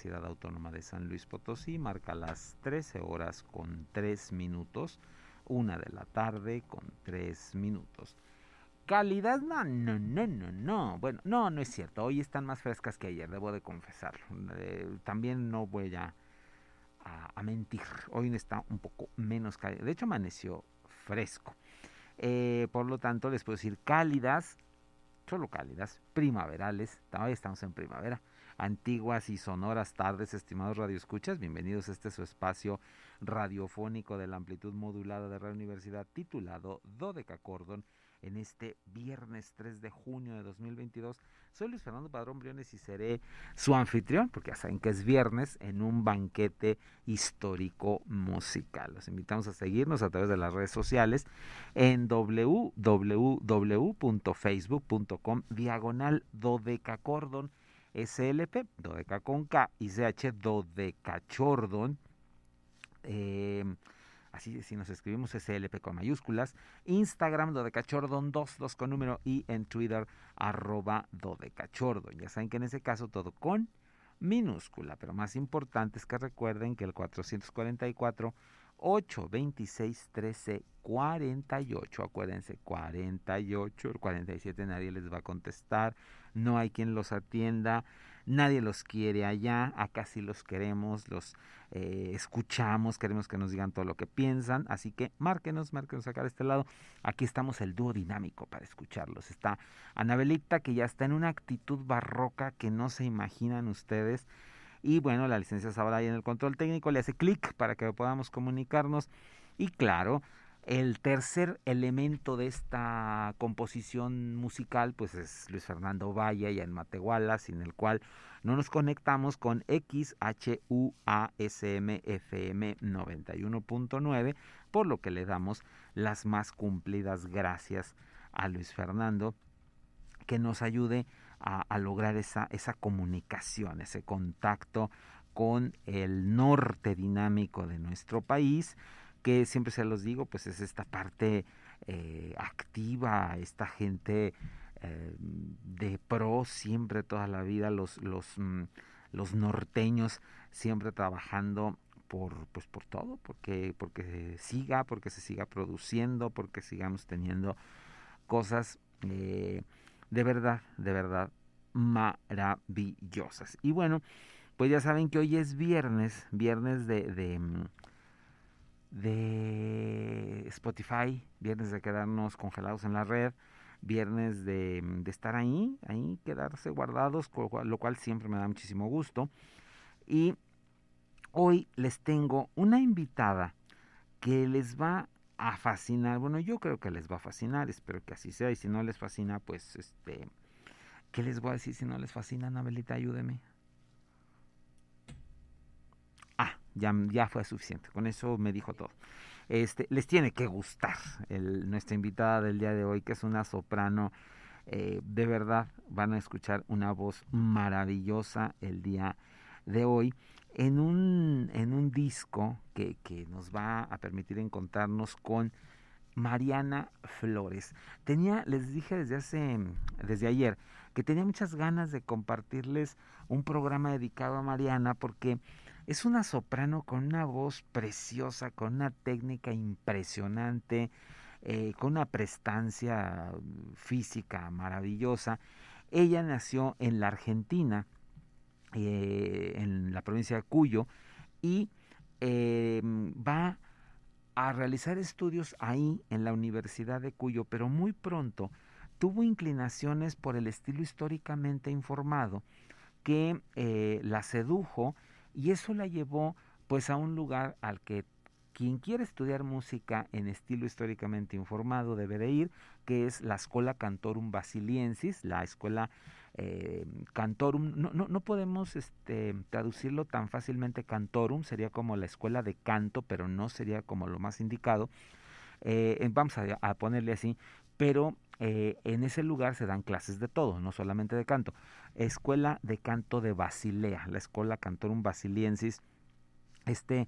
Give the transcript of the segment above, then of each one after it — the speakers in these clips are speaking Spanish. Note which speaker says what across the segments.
Speaker 1: Universidad Autónoma de San Luis Potosí marca las 13 horas con 3 minutos, una de la tarde con 3 minutos. Calidad, no, no, no, no, no. Bueno, no, no es cierto. Hoy están más frescas que ayer, debo de confesarlo. Eh, también no voy a, mentir. Hoy está un poco menos cálido. De hecho, amaneció fresco. Eh, por lo tanto, les puedo decir cálidas, solo cálidas, primaverales. Todavía estamos en primavera antiguas y sonoras tardes, estimados radioescuchas. Bienvenidos a este su espacio radiofónico de la amplitud modulada de Radio Universidad titulado Dodeca Cordon en este viernes 3 de junio de 2022. Soy Luis Fernando Padrón Briones y seré su anfitrión, porque ya saben que es viernes, en un banquete histórico musical. Los invitamos a seguirnos a través de las redes sociales en www.facebook.com diagonal dodecacordon SLP, dodeca con K, y CH dodecachordon. Eh, así si nos escribimos SLP con mayúsculas, Instagram dodecachordon 2, 2 con número y en Twitter arroba dodecachordon. Ya saben que en ese caso todo con minúscula, pero más importante es que recuerden que el 444 826 13 48, acuérdense, 48, el 47 nadie les va a contestar, no hay quien los atienda, nadie los quiere allá, acá sí los queremos, los eh, escuchamos, queremos que nos digan todo lo que piensan, así que márquenos, márquenos acá de este lado, aquí estamos el dúo dinámico para escucharlos, está Anabelita que ya está en una actitud barroca que no se imaginan ustedes, y bueno, la licencia Sabada en el control técnico le hace clic para que podamos comunicarnos. Y claro, el tercer elemento de esta composición musical, pues es Luis Fernando Valle y en Matehuala, sin el cual no nos conectamos con XHUASMFM 91.9, por lo que le damos las más cumplidas gracias a Luis Fernando que nos ayude a, lograr esa comunicación, ese contacto con el norte dinámico de nuestro país, que siempre se los digo, pues es esta parte eh, activa, esta gente eh, de pro siempre toda la vida, los, los, mm, los norteños siempre trabajando por, pues por todo, porque, porque siga, porque se siga produciendo, porque sigamos teniendo cosas eh, de verdad, de verdad maravillosas. Y bueno, pues ya saben que hoy es viernes, viernes de, mm, de Spotify, viernes de quedarnos congelados en la red, viernes de, mm, de estar ahí, ahí quedarse guardados, lo cual siempre me da muchísimo gusto. Y hoy les tengo una invitada que les va a fascinar. Bueno, yo creo que les va a fascinar, espero que así sea. Y si no les fascina, pues este. ¿Qué les voy a decir si no les fascina, Anabelita? Ayúdeme. Ya, ya fue suficiente. Con eso me dijo todo. Este, les tiene que gustar el, nuestra invitada del día de hoy, que es una soprano. Eh, de verdad, van a escuchar una voz maravillosa el día de hoy en un, en un disco que, que, nos va a permitir encontrarnos con Mariana Flores. Tenía, les dije desde hace, desde ayer, que tenía muchas ganas de compartirles un programa dedicado a Mariana porque es una soprano con una voz preciosa, con una técnica impresionante, eh, con una prestancia física maravillosa. Ella nació en la Argentina, eh, en la provincia de Cuyo, y eh, va a realizar estudios ahí en la Universidad de Cuyo, pero muy pronto tuvo inclinaciones por el estilo históricamente informado que eh, la sedujo y eso la llevó pues a un lugar al que quien quiere estudiar música en estilo históricamente informado debe de ir, que es la Escuela Cantorum Basiliensis, la escuela eh, Cantorum. No, no, no, podemos este, traducirlo tan fácilmente Cantorum, sería como la escuela de canto, pero no sería como lo más indicado. Eh, vamos a, a, ponerle así, pero eh, en ese lugar se dan clases de todo, no solamente de canto. Escuela de Canto de Basilea, la Escuela Cantorum Basiliensis, este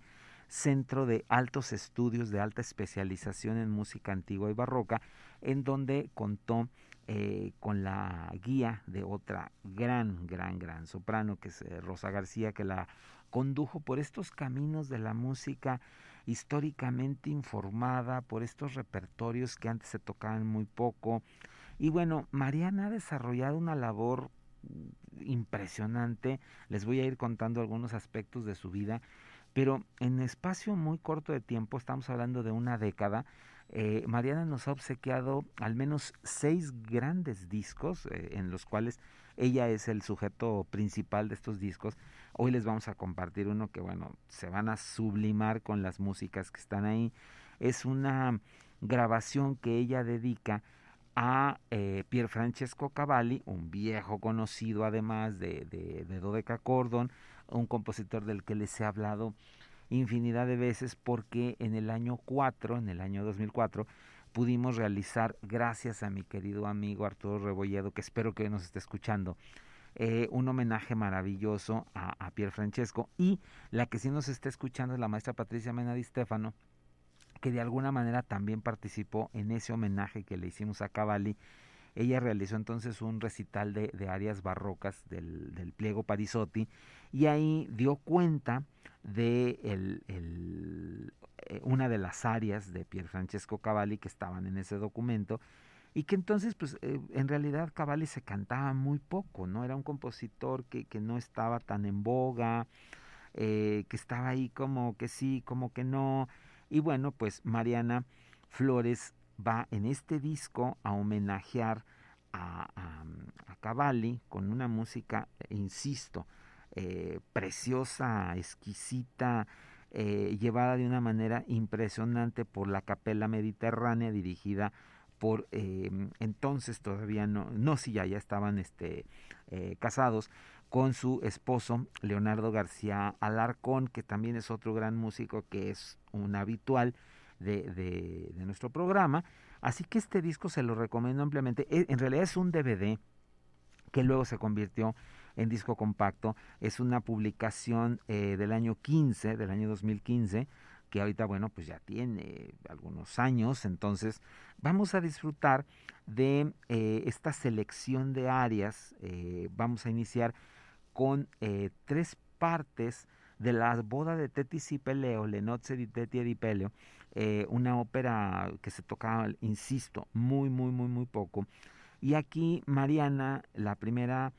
Speaker 1: centro de altos estudios de alta especialización en música antigua y barroca, en donde contó eh, con la guía de otra gran, gran, gran soprano, que es eh, Rosa García, que la condujo por estos caminos de la música históricamente informada, por estos repertorios que antes se tocaban muy poco. Y bueno, Mariana ha desarrollado una labor impresionante. Les voy a ir contando algunos aspectos de su vida pero en espacio muy corto de tiempo, estamos hablando de una década, eh, Mariana nos ha obsequiado al menos seis grandes discos eh, en los cuales ella es el sujeto principal de estos discos. Hoy les vamos a compartir uno que, bueno, se van a sublimar con las músicas que están ahí. Es una grabación que ella dedica a eh, Pier Francesco Cavalli, un viejo conocido además de, de, de Dodeca Cordon, un compositor del que les he hablado infinidad de veces porque en el año 4, en el año 2004, pudimos realizar, gracias a mi querido amigo Arturo Rebolledo, que espero que nos esté escuchando, eh, un homenaje maravilloso a, a Pier Francesco. Y la que sí nos está escuchando es la maestra Patricia Mena Di Stefano, que de alguna manera también participó en ese homenaje que le hicimos a Cavalli. Ella realizó entonces un recital de, de áreas barrocas del, del, pliego Parisotti y ahí dio cuenta de el, el, eh, una de las áreas de Pier Francesco Cavalli que estaban en ese documento y que entonces pues eh, en realidad Cavalli se cantaba muy poco, ¿no? Era un compositor que, que no estaba tan en boga, eh, que estaba ahí como que sí, como que no. Y bueno, pues Mariana Flores va en este disco a homenajear a, a, Cavalli con una música, insisto, eh, preciosa, exquisita, eh, llevada de una manera impresionante por la Capella Mediterránea dirigida por eh, entonces todavía no, no si ya, ya estaban este, eh, casados con su esposo Leonardo García Alarcón, que también es otro gran músico que es un habitual de, de, de nuestro programa. Así que este disco se lo recomiendo ampliamente. E, en realidad es un DVD que luego se convirtió en disco compacto. Es una publicación eh, del año 15, del año 2015, que ahorita, bueno, pues ya tiene algunos años. Entonces, vamos a disfrutar de eh, esta selección de áreas. Eh, vamos a iniciar con eh, tres partes de la boda de Tetis y Peleo, Le di Teti e di Peleo, una ópera que se tocaba, insisto, muy, muy, muy, muy poco. Y aquí Mariana, la primera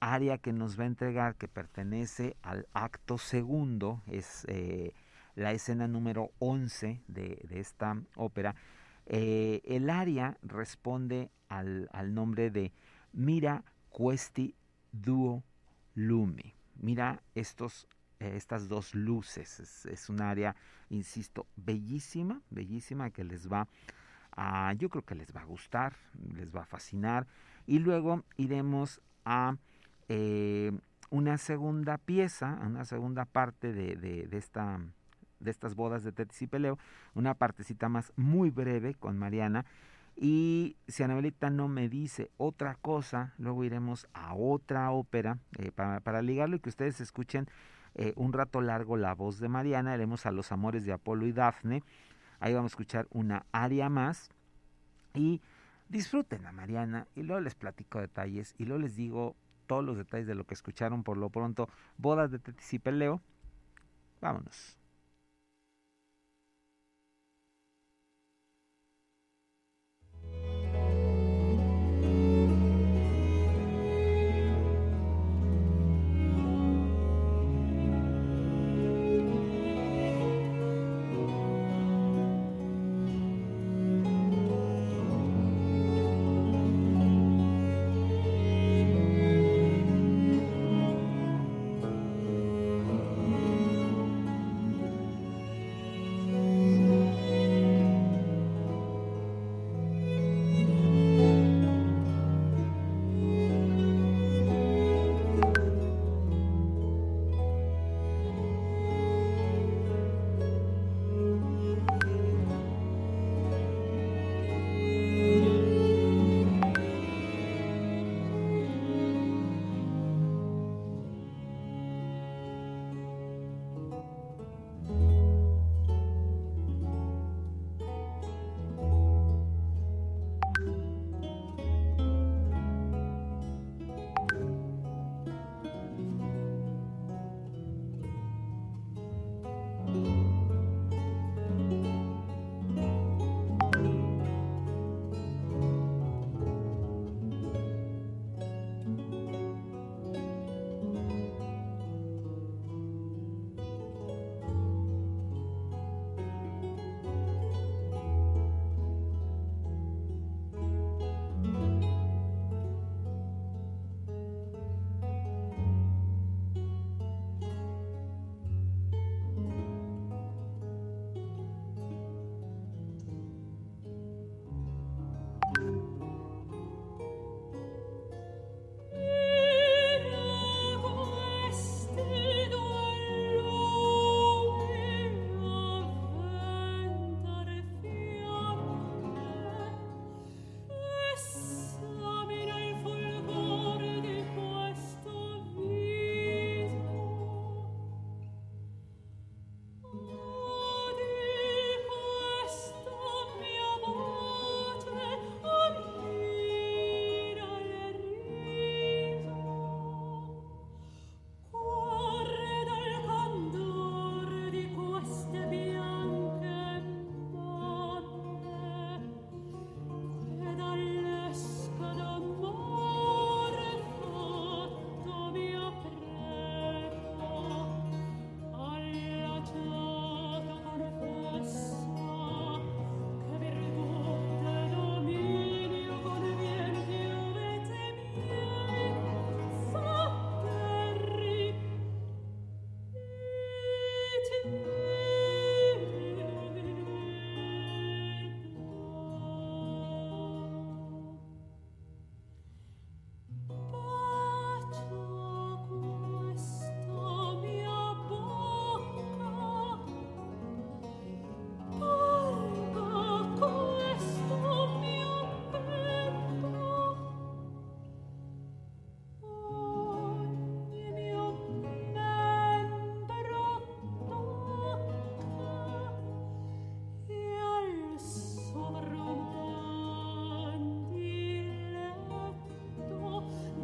Speaker 1: área que nos va a entregar, que pertenece al acto segundo, es eh, la escena número 11 de, esta ópera. Eh, el área responde al, al nombre de Mira Questi Duo Lumi. Mira estos eh, estas dos luces. Es, un área, insisto, bellísima, bellísima que les va a, yo creo que les va a gustar, les va a fascinar. Y luego iremos a eh, una segunda pieza, una segunda parte de, de esta de estas bodas de Tetis y Peleo, una partecita más muy breve con Mariana. Y si Anabelita no me dice otra cosa, luego iremos a otra ópera eh, para, para ligarlo y que ustedes escuchen eh, un rato largo la voz de Mariana, haremos a los amores de Apolo y Dafne, ahí vamos a escuchar una aria más. Y disfruten a Mariana y luego les platico detalles y luego les digo todos los detalles de lo que escucharon por lo pronto, bodas de Tetis y Peleo, vámonos.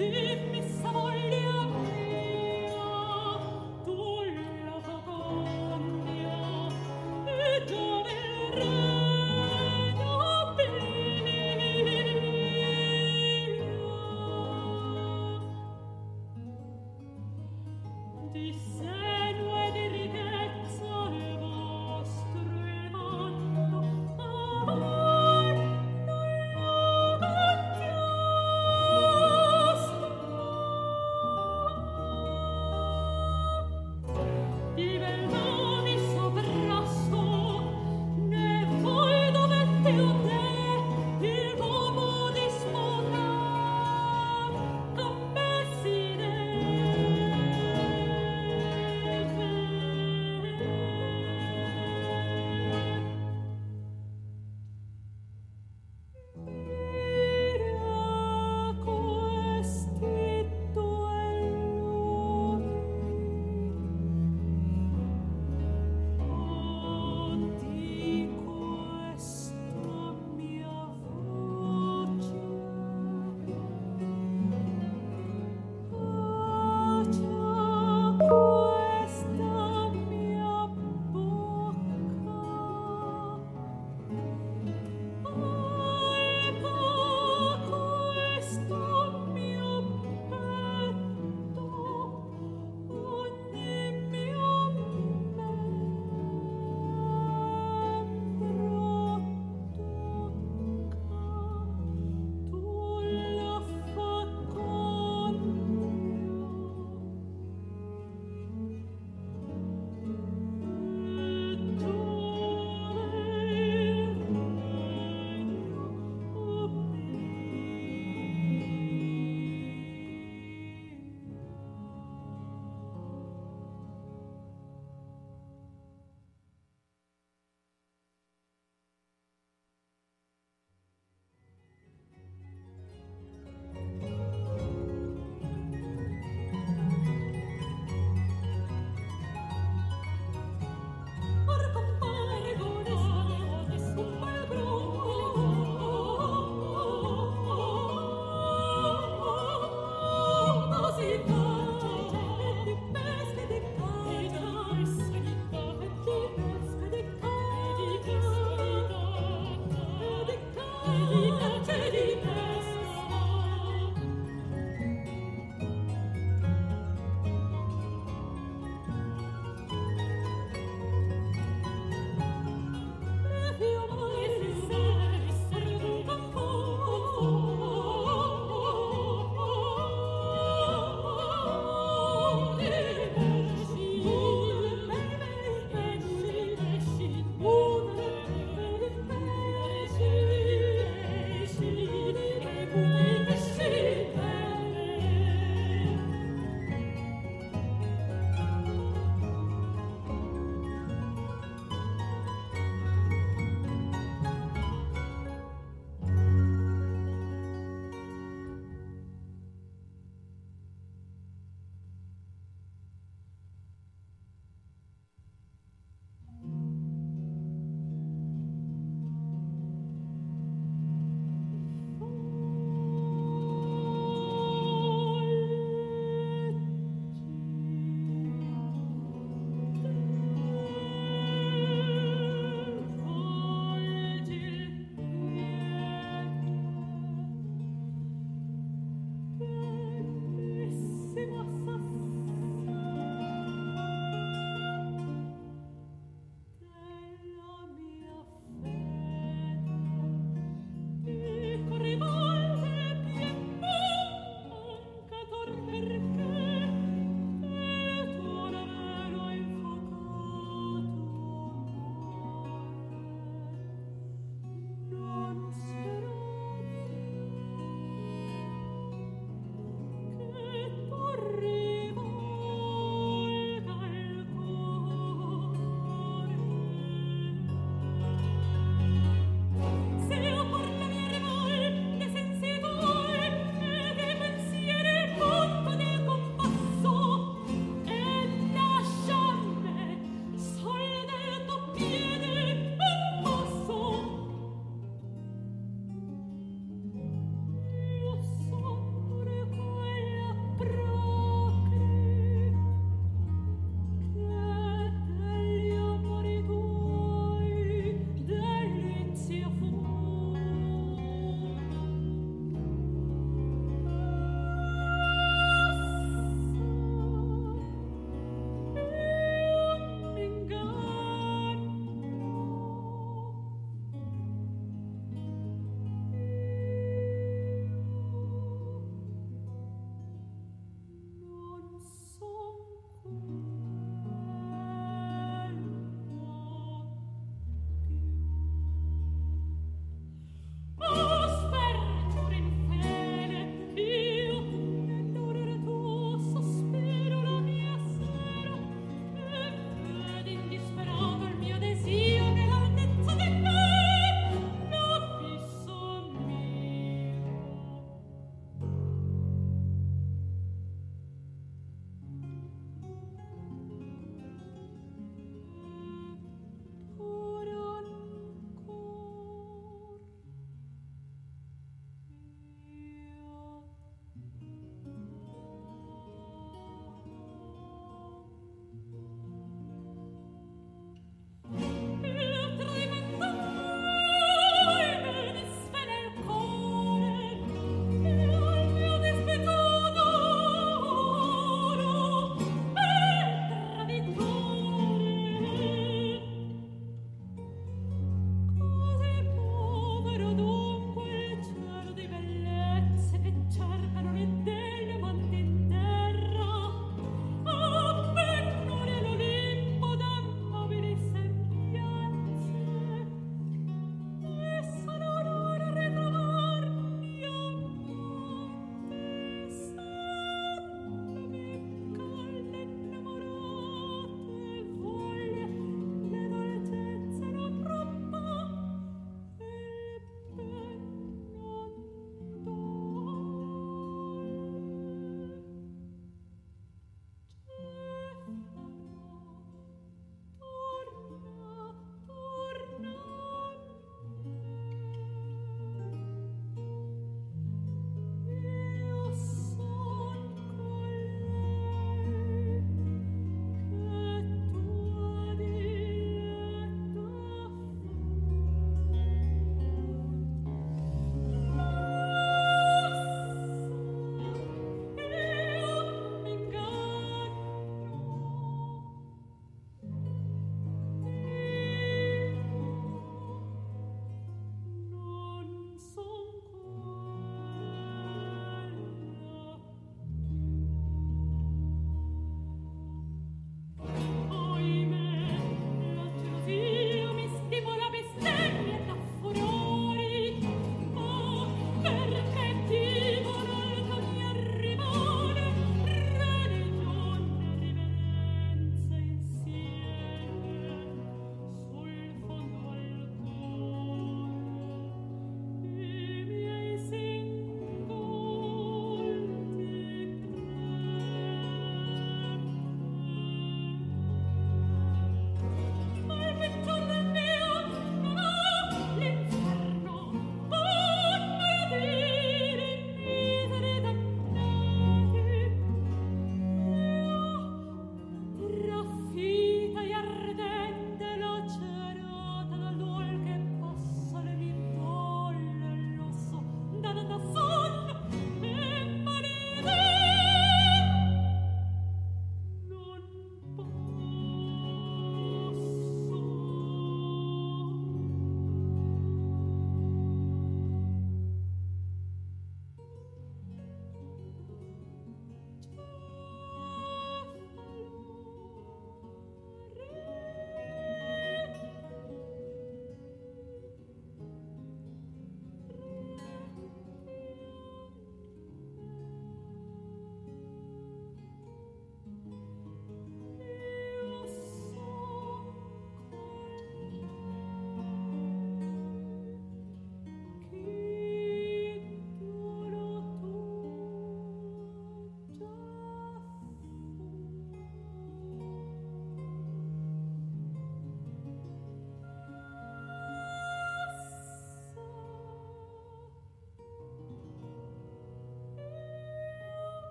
Speaker 1: Give me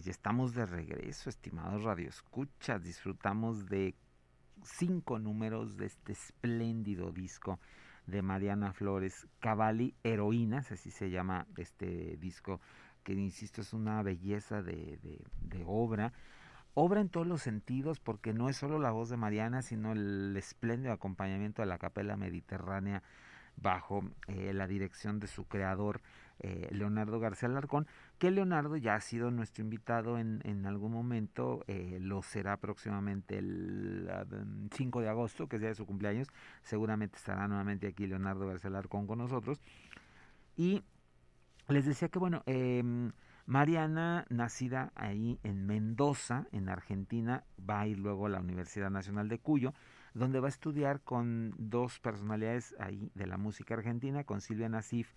Speaker 1: ya estamos de regreso, estimados radioescuchas. Disfrutamos de cinco números de este espléndido disco de Mariana Flores, Cavalli Heroínas, así se llama este disco, que insisto es una belleza de, de, obra. Obra en todos los sentidos, porque no es solo la voz de Mariana, sino el espléndido acompañamiento de la capela mediterránea bajo eh, la dirección de su creador, eh, Leonardo García Larcón, que Leonardo ya ha sido nuestro invitado en, en algún momento, eh, lo será próximamente el 5 de agosto, que es día de su cumpleaños, seguramente estará nuevamente aquí Leonardo García Larcón con nosotros. Y les decía que, bueno, em, Mariana, nacida ahí en Mendoza, en Argentina, va a ir luego a la Universidad Nacional de Cuyo, donde va a estudiar con dos personalidades ahí de la música argentina, con Silvia Nasif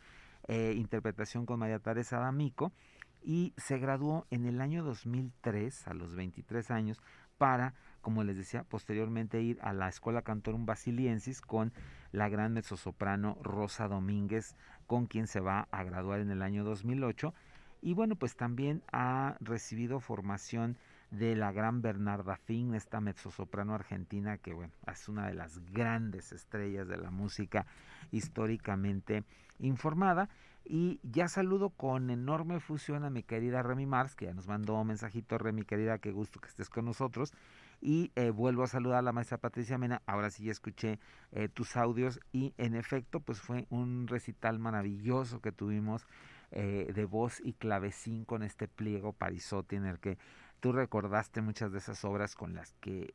Speaker 1: eh, interpretación con María Teresa D'Amico y se graduó en el año 2003, a los 23 años, para, como les decía, posteriormente ir a la Escuela Cantorum Basiliensis con la gran mezzosoprano Rosa Domínguez, con quien se va a graduar en el año 2008. Y bueno, pues también ha recibido formación de la gran Bernarda Finn, esta mezzosoprano argentina que bueno, es una de las grandes estrellas de la música históricamente informada. Y ya saludo con enorme fusión a mi querida Remy Mars, que ya nos mandó un mensajito, Remy querida, qué gusto que estés con nosotros. Y eh, vuelvo a saludar a la maestra Patricia Mena, ahora sí ya escuché eh, tus audios y en efecto pues fue un recital maravilloso que tuvimos eh, de voz y clavecín con este pliego Parisotti en el que tú recordaste muchas de esas obras con las que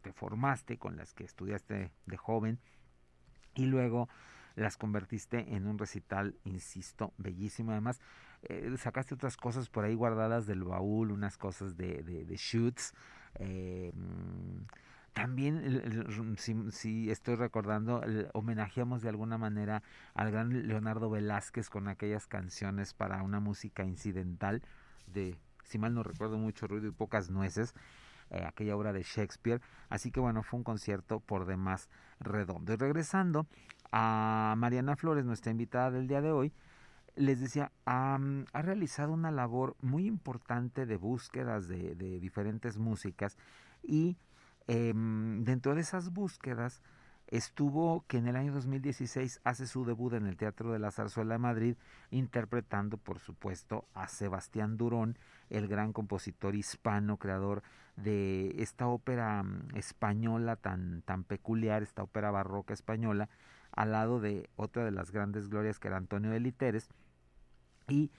Speaker 1: te formaste, con las que estudiaste de joven y luego las convertiste en un recital, insisto, bellísimo. Además, eh, sacaste otras cosas por ahí guardadas del baúl, unas cosas de, de, shoots. Eh, también, si, estoy recordando, homenajeamos de alguna manera al gran Leonardo Velázquez con aquellas canciones para una música incidental de, si mal no recuerdo mucho, ruido y pocas nueces. Eh, aquella obra de Shakespeare. Así que bueno, fue un concierto por demás redondo. Y regresando a Mariana Flores, nuestra invitada del día de hoy, les decía, ha, realizado una labor muy importante de búsquedas de, diferentes músicas y em, dentro de esas búsquedas estuvo que en el año 2016 hace su debut en el Teatro de la Zarzuela de Madrid, interpretando, por supuesto, a Sebastián Durón, el gran compositor hispano, creador de esta ópera mm, española tan, tan peculiar, esta ópera barroca española, al lado de otra de las grandes glorias que era Antonio de Literes. Y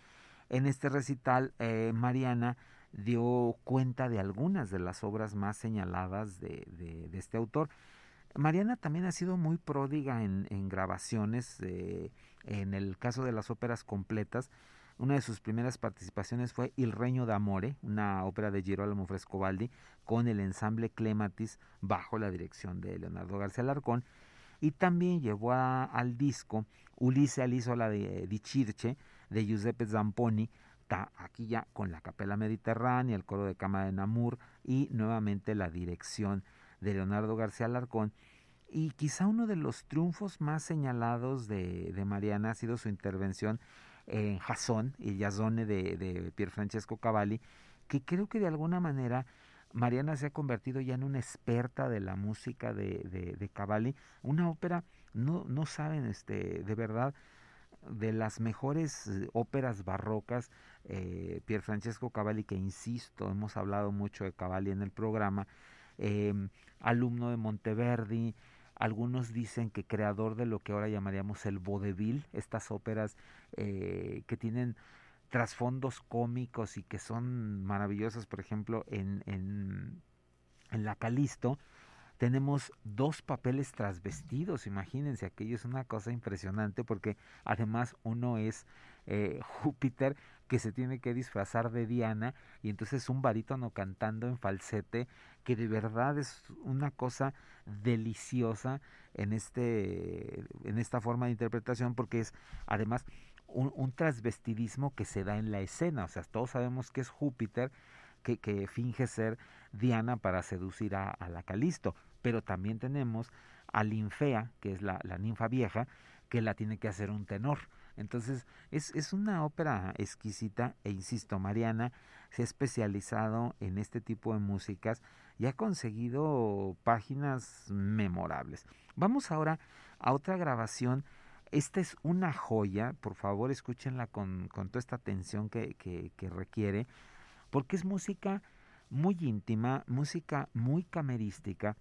Speaker 1: en este recital, eh, Mariana dio cuenta de algunas de las obras más señaladas de, este autor. Mariana también ha sido muy pródiga en, en grabaciones, eh, en el caso de las óperas completas, una de sus primeras participaciones fue Il Reino d'Amore, una ópera de Girolamo Frescobaldi con el ensamble Clematis bajo la dirección de Leonardo García Larcón y también llevó al disco Ulisse all'isola de, di Circe de Giuseppe Zamponi, aquí ya con la Capella Mediterránea, el coro de cámara de Namur y nuevamente la dirección de Leonardo García Larcón. Y quizá uno de los triunfos más señalados de, de Mariana ha sido su intervención en Jason y Jason de, de Pier Francesco Cavalli, que creo que de alguna manera Mariana se ha convertido ya en una experta de la música de, de, Cavalli, una ópera, no, no saben, este, de verdad, de las mejores eh, óperas barrocas, eh, Pier Francesco Cavalli, que insisto, hemos hablado mucho de Cavalli en el programa, em, alumno de Monteverdi, algunos dicen que creador de lo que ahora llamaríamos el vodevil, estas óperas eh, que tienen trasfondos cómicos y que son maravillosas, por ejemplo, en, en, la Calisto, tenemos dos papeles trasvestidos, imagínense, aquello es una cosa impresionante porque además uno es eh, Júpiter que se tiene que disfrazar de Diana y entonces un barítono cantando en falsete que de verdad es una cosa deliciosa en este en esta forma de interpretación porque es además un, un transvestidismo que se da en la escena, o sea, todos sabemos que es Júpiter que, que finge ser Diana para seducir a, a la Calisto, pero también tenemos a Linfea, que es la, la ninfa vieja,
Speaker 2: que la tiene que hacer un tenor. Entonces, es, es una ópera exquisita e insisto, Mariana se ha especializado en este tipo de músicas y ha conseguido páginas memorables. Vamos ahora a otra grabación. Esta es una joya, por favor escúchenla con, con toda esta atención que, que, que requiere, porque es música muy íntima, música muy camerística.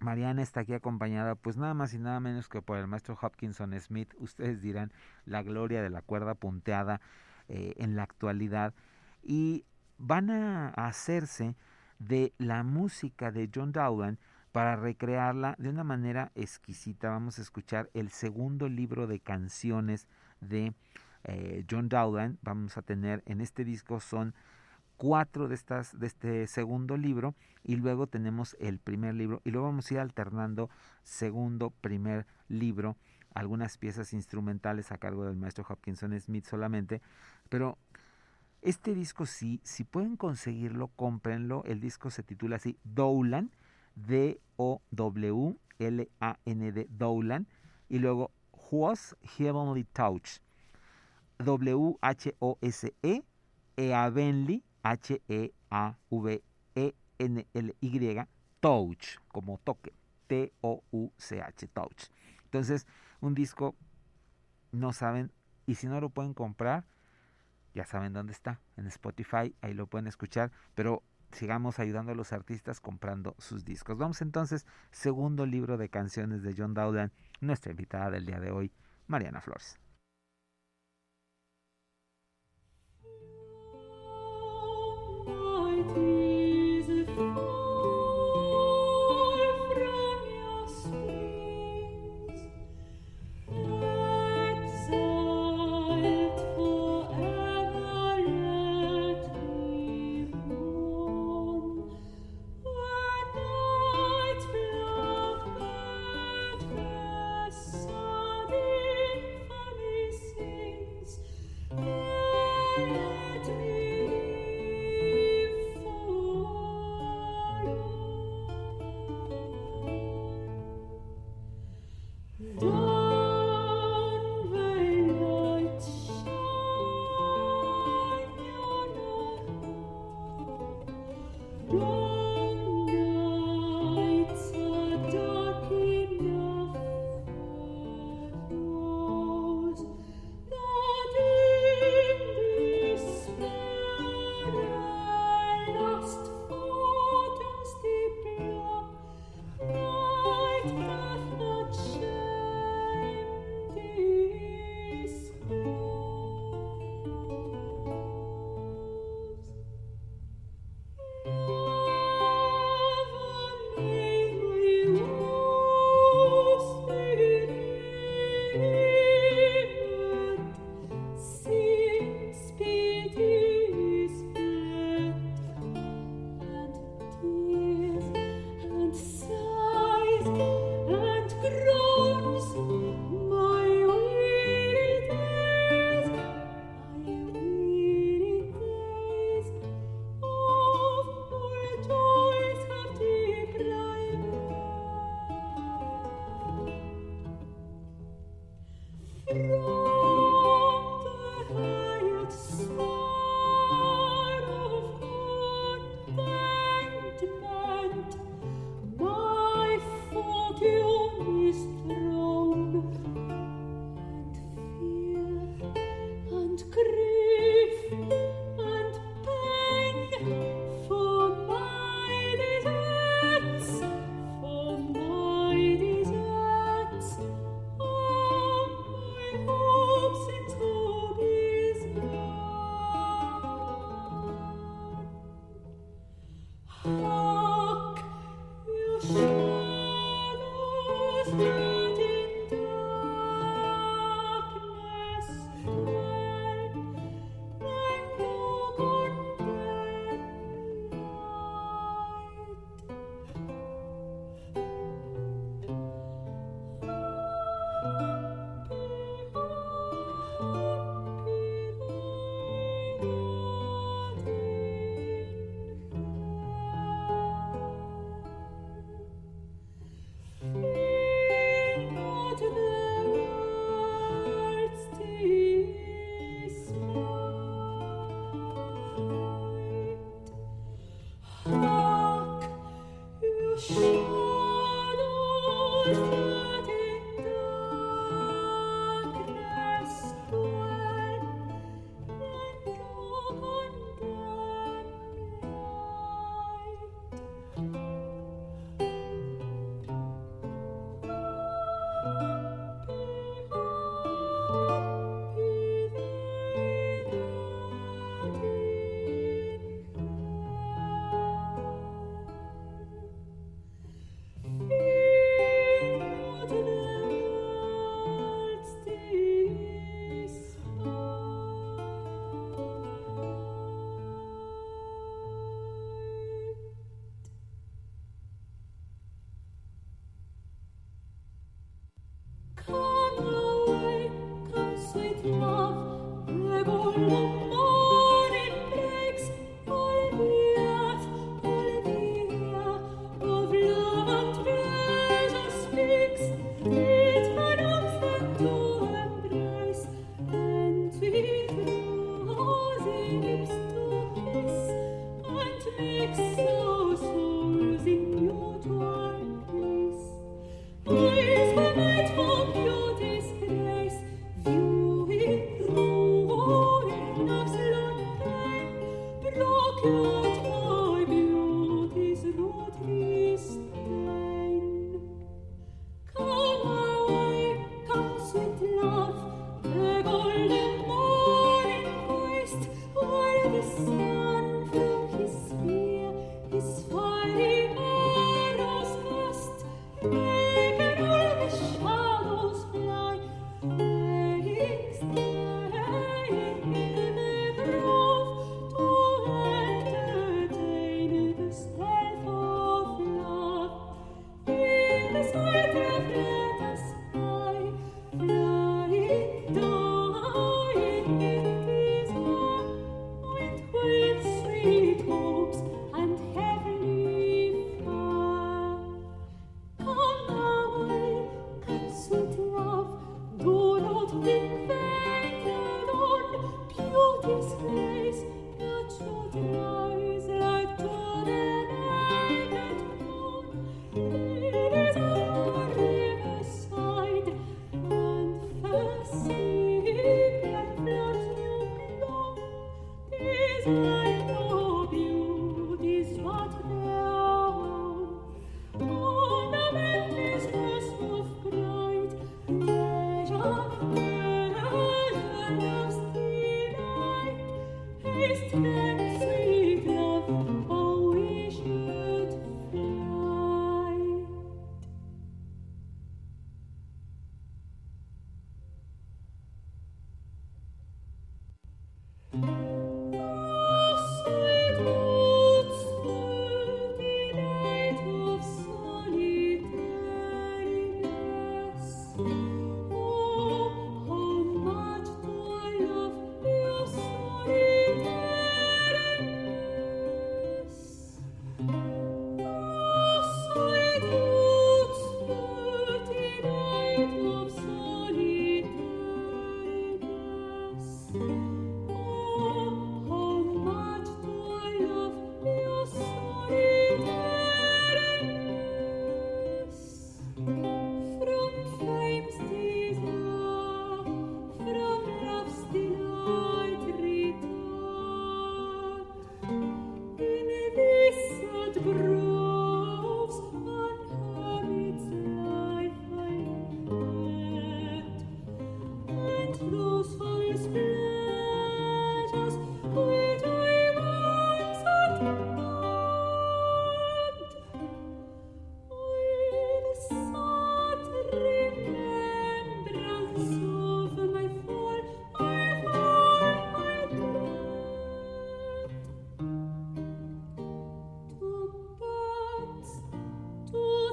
Speaker 2: Mariana está aquí acompañada pues nada más y nada menos que por el maestro Hopkinson Smith. Ustedes dirán la gloria de la cuerda punteada eh, en la actualidad. Y van a hacerse de la música de John Dowland para recrearla de una manera exquisita. Vamos a escuchar el segundo libro de canciones de eh, John Dowland. Vamos a tener en este disco son cuatro de estas de este segundo libro y luego tenemos el primer libro y luego vamos a ir alternando segundo primer libro algunas piezas instrumentales a cargo del maestro Hopkinson Smith solamente pero este disco sí, si pueden conseguirlo, cómprenlo. El disco se titula así, Dowland, D-O-W-L-A-N-D, Dowland. Y luego, Who's Heavenly Touch, W-H-O-S-E, Eavenly, H-E-A-V-E-N-L-Y, Touch, como toque, T-O-U-C-H, Touch. Entonces, un disco, no saben, y si no lo pueden comprar, ya saben dónde está, en Spotify, ahí lo pueden escuchar, pero sigamos ayudando a los artistas comprando sus discos. Vamos entonces, segundo libro de canciones de John Dowland, nuestra invitada del día de hoy, Mariana Flores. you.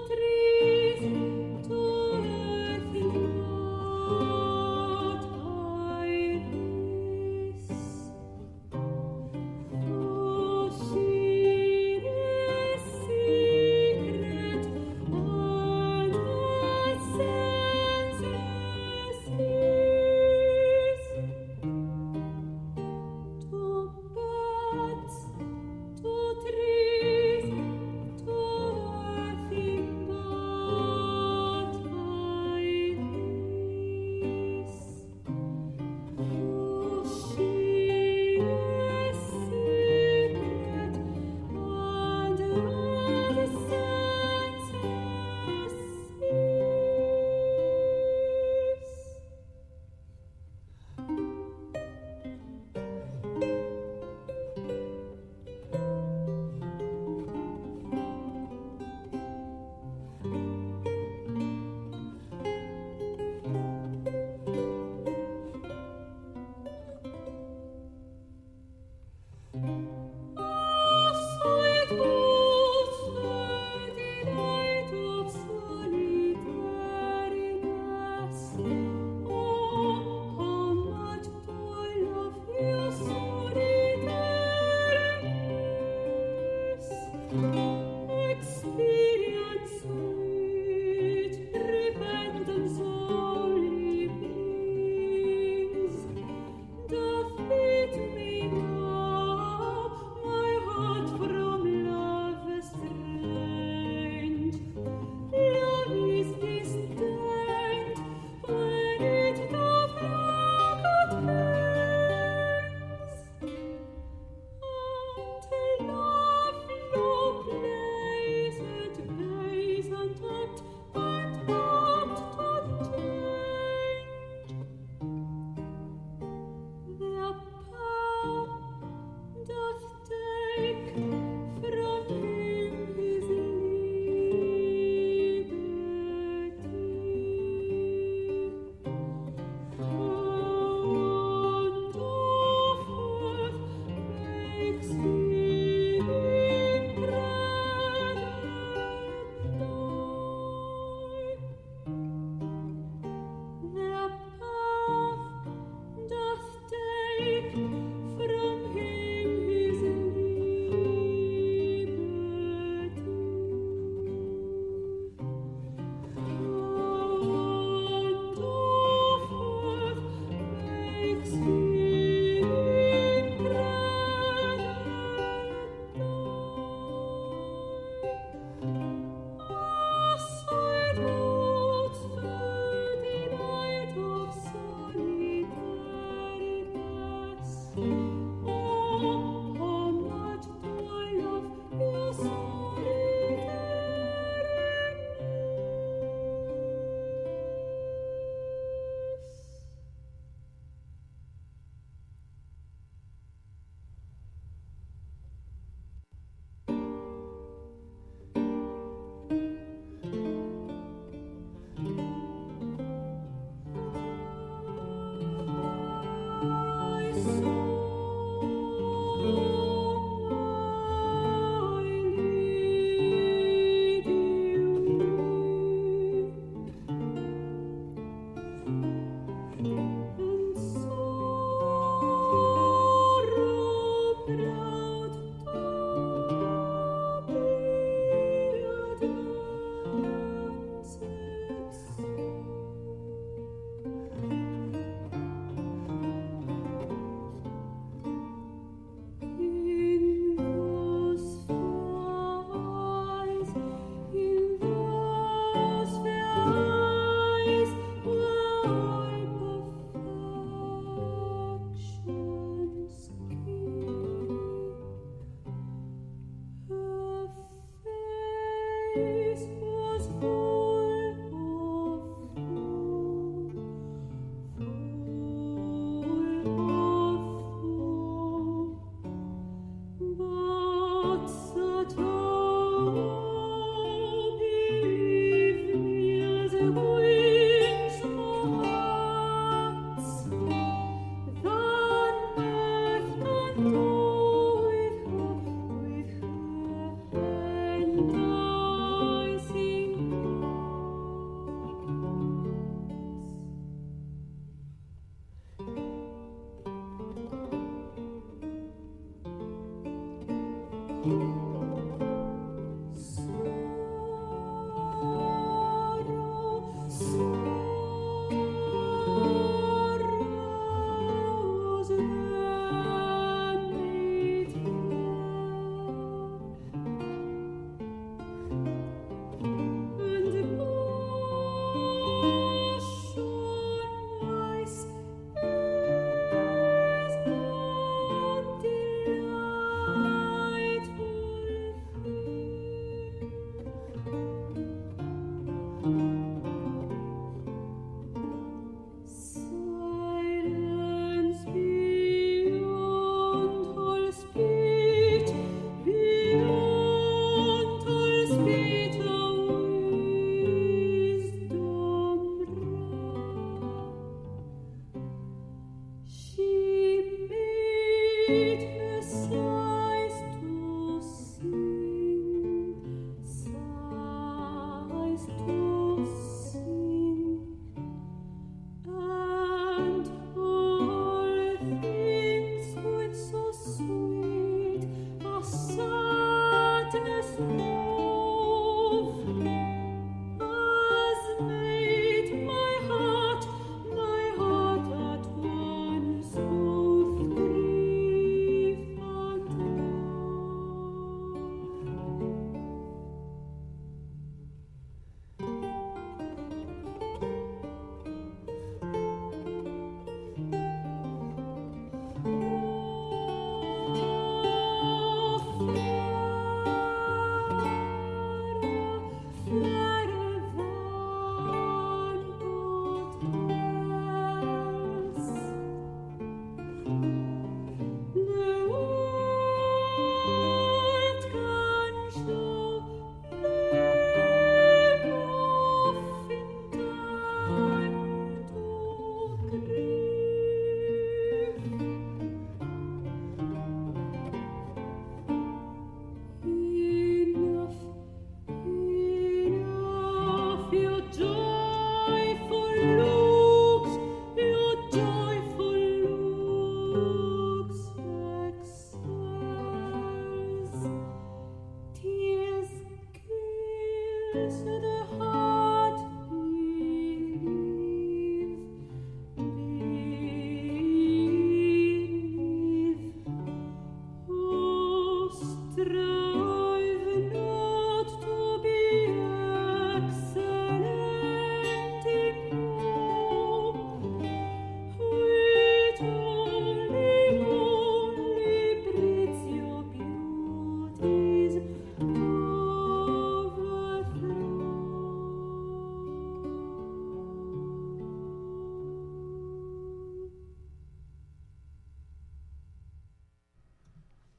Speaker 2: Three.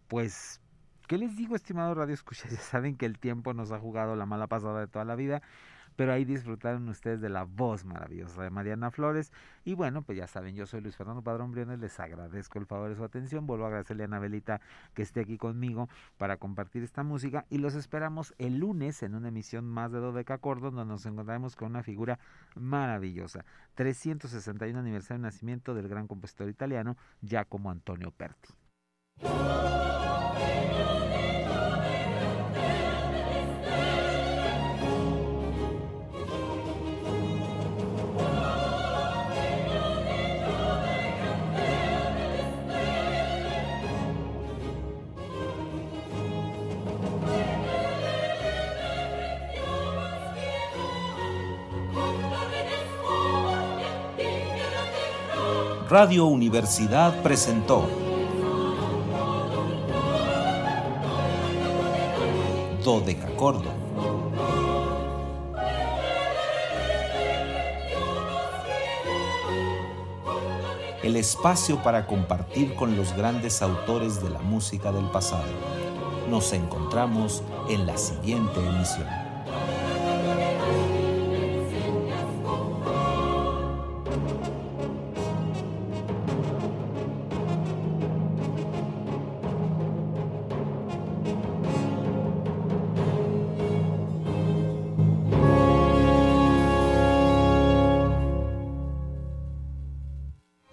Speaker 1: Pues, ¿qué les digo, estimado Radio Escucha? Ya saben que el tiempo nos ha jugado la mala pasada de toda la vida, pero ahí disfrutaron ustedes de la voz maravillosa de Mariana Flores. Y bueno, pues ya saben, yo soy Luis Fernando Padrón Briones, les agradezco el favor de su atención. Vuelvo a agradecerle a Anabelita que esté aquí conmigo para compartir esta música y los esperamos el lunes en una emisión más de Dodeca Cordon, donde nos encontraremos con una figura maravillosa. 361 aniversario de nacimiento del gran compositor italiano Giacomo Antonio Perti.
Speaker 3: Radio Universidad presentó Dodecacordo. El espacio para compartir con los grandes autores de la música del pasado. Nos encontramos en la siguiente emisión.